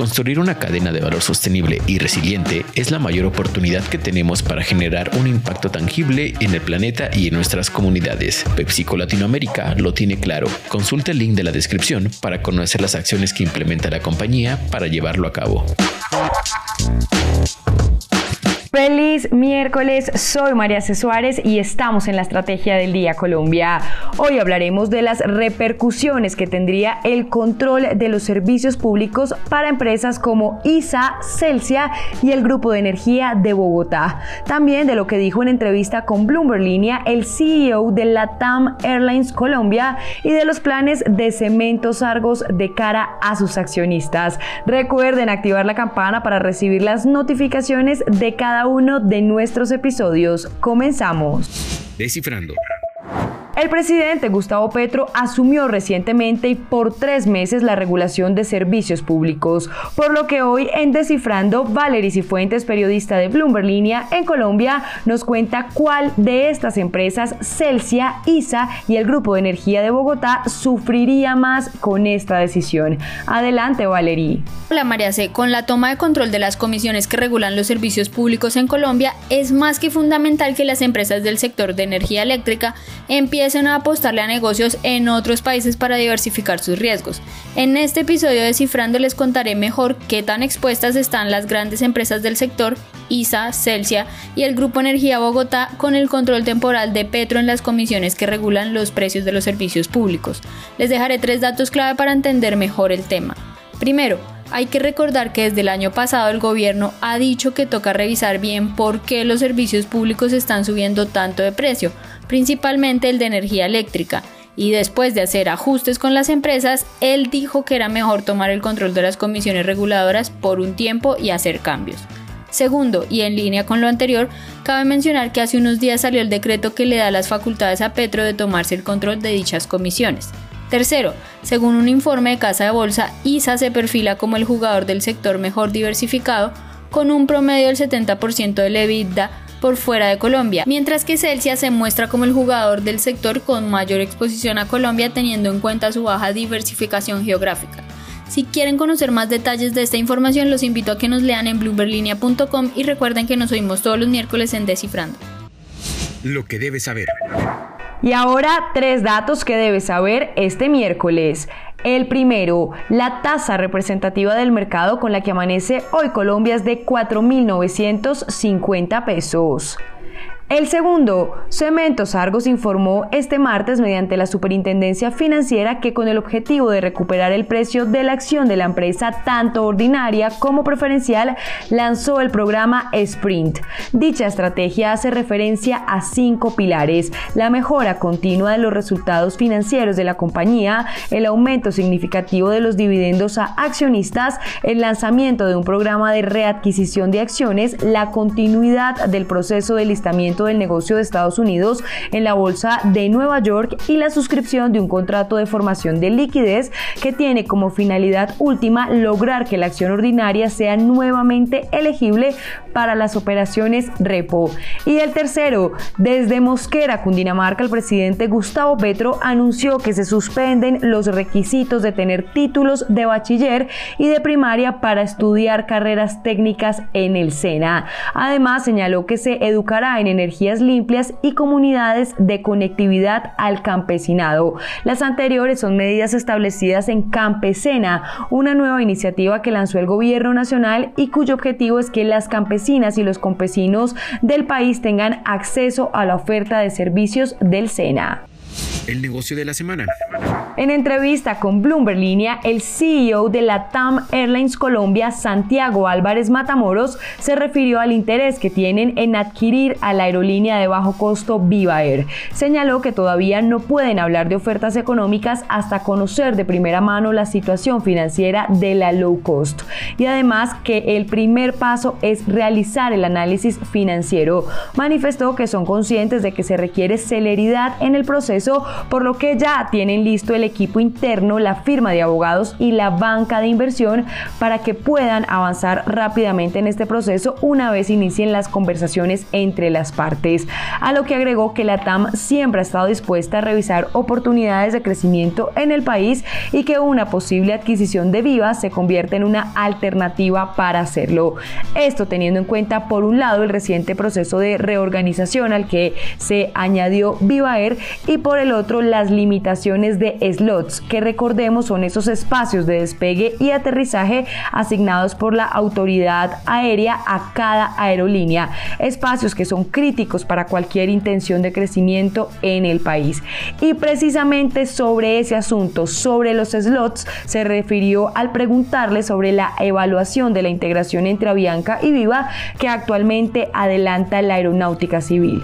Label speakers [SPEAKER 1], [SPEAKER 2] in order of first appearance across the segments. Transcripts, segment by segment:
[SPEAKER 1] Construir una cadena de valor sostenible y resiliente es la mayor oportunidad que tenemos para generar un impacto tangible en el planeta y en nuestras comunidades. PepsiCo Latinoamérica lo tiene claro. Consulta el link de la descripción para conocer las acciones que implementa la compañía para llevarlo a cabo.
[SPEAKER 2] Miércoles, soy María C. Suárez y estamos en la Estrategia del Día Colombia. Hoy hablaremos de las repercusiones que tendría el control de los servicios públicos para empresas como ISA, Celsia y el Grupo de Energía de Bogotá. También de lo que dijo en entrevista con Bloomberg Línea el CEO de LATAM Airlines Colombia y de los planes de Cementos Argos de cara a sus accionistas. Recuerden activar la campana para recibir las notificaciones de cada uno de nuestros episodios. Comenzamos.
[SPEAKER 1] Descifrando.
[SPEAKER 2] El presidente Gustavo Petro asumió recientemente y por tres meses la regulación de servicios públicos, por lo que hoy en Descifrando, Valery Cifuentes, periodista de Bloomberg Línea en Colombia, nos cuenta cuál de estas empresas, Celsia, ISA y el Grupo de Energía de Bogotá, sufriría más con esta decisión. Adelante, Valery.
[SPEAKER 3] Hola, María C. Con la toma de control de las comisiones que regulan los servicios públicos en Colombia, es más que fundamental que las empresas del sector de energía eléctrica empiecen a apostarle a negocios en otros países para diversificar sus riesgos. En este episodio de Cifrando les contaré mejor qué tan expuestas están las grandes empresas del sector, ISA, Celsia y el Grupo Energía Bogotá con el control temporal de Petro en las comisiones que regulan los precios de los servicios públicos. Les dejaré tres datos clave para entender mejor el tema. Primero, hay que recordar que desde el año pasado el gobierno ha dicho que toca revisar bien por qué los servicios públicos están subiendo tanto de precio, principalmente el de energía eléctrica, y después de hacer ajustes con las empresas, él dijo que era mejor tomar el control de las comisiones reguladoras por un tiempo y hacer cambios. Segundo, y en línea con lo anterior, cabe mencionar que hace unos días salió el decreto que le da las facultades a Petro de tomarse el control de dichas comisiones. Tercero, según un informe de Casa de Bolsa, ISA se perfila como el jugador del sector mejor diversificado, con un promedio del 70% del EBITDA por fuera de Colombia, mientras que Celsia se muestra como el jugador del sector con mayor exposición a Colombia teniendo en cuenta su baja diversificación geográfica. Si quieren conocer más detalles de esta información, los invito a que nos lean en bloomberlinia.com y recuerden que nos oímos todos los miércoles en Descifrando.
[SPEAKER 1] Lo que debes saber.
[SPEAKER 2] Y ahora tres datos que debes saber este miércoles. El primero, la tasa representativa del mercado con la que amanece hoy Colombia es de 4.950 pesos. El segundo, Cementos Argos informó este martes mediante la Superintendencia Financiera que con el objetivo de recuperar el precio de la acción de la empresa tanto ordinaria como preferencial, lanzó el programa Sprint. Dicha estrategia hace referencia a cinco pilares, la mejora continua de los resultados financieros de la compañía, el aumento significativo de los dividendos a accionistas, el lanzamiento de un programa de readquisición de acciones, la continuidad del proceso de listamiento del negocio de Estados Unidos en la Bolsa de Nueva York y la suscripción de un contrato de formación de liquidez que tiene como finalidad última lograr que la acción ordinaria sea nuevamente elegible para las operaciones repo. Y el tercero, desde Mosquera, Cundinamarca, el presidente Gustavo Petro anunció que se suspenden los requisitos de tener títulos de bachiller y de primaria para estudiar carreras técnicas en el SENA. Además, señaló que se educará en energía energías limpias y comunidades de conectividad al campesinado. Las anteriores son medidas establecidas en Campesena, una nueva iniciativa que lanzó el gobierno nacional y cuyo objetivo es que las campesinas y los campesinos del país tengan acceso a la oferta de servicios del SENA.
[SPEAKER 1] El negocio de la semana.
[SPEAKER 2] En entrevista con Bloomberg Línea, el CEO de la TAM Airlines Colombia, Santiago Álvarez Matamoros, se refirió al interés que tienen en adquirir a la aerolínea de bajo costo Viva Air. Señaló que todavía no pueden hablar de ofertas económicas hasta conocer de primera mano la situación financiera de la low cost. Y además que el primer paso es realizar el análisis financiero. Manifestó que son conscientes de que se requiere celeridad en el proceso por lo que ya tienen listo el equipo interno, la firma de abogados y la banca de inversión para que puedan avanzar rápidamente en este proceso una vez inicien las conversaciones entre las partes. A lo que agregó que la TAM siempre ha estado dispuesta a revisar oportunidades de crecimiento en el país y que una posible adquisición de Viva se convierte en una alternativa para hacerlo. Esto teniendo en cuenta por un lado el reciente proceso de reorganización al que se añadió Viva Air y el otro las limitaciones de slots que recordemos son esos espacios de despegue y aterrizaje asignados por la autoridad aérea a cada aerolínea, espacios que son críticos para cualquier intención de crecimiento en el país. Y precisamente sobre ese asunto, sobre los slots, se refirió al preguntarle sobre la evaluación de la integración entre Avianca y Viva que actualmente adelanta la aeronáutica civil.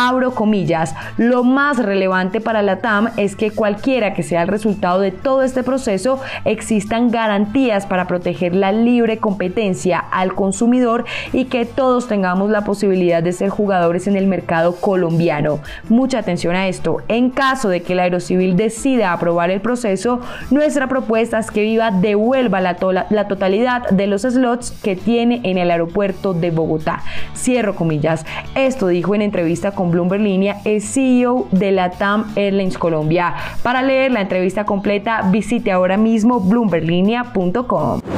[SPEAKER 2] Abro comillas, lo más relevante para la TAM es que cualquiera que sea el resultado de todo este proceso existan garantías para proteger la libre competencia al consumidor y que todos tengamos la posibilidad de ser jugadores en el mercado colombiano. Mucha atención a esto. En caso de que el Aerocivil decida aprobar el proceso, nuestra propuesta es que Viva devuelva la, la totalidad de los slots que tiene en el aeropuerto de Bogotá. Cierro comillas. Esto dijo en entrevista con Bloomberg Línea el CEO de la TAM Airlines Colombia. Para leer la entrevista completa, visite ahora mismo bloomberglinea.com.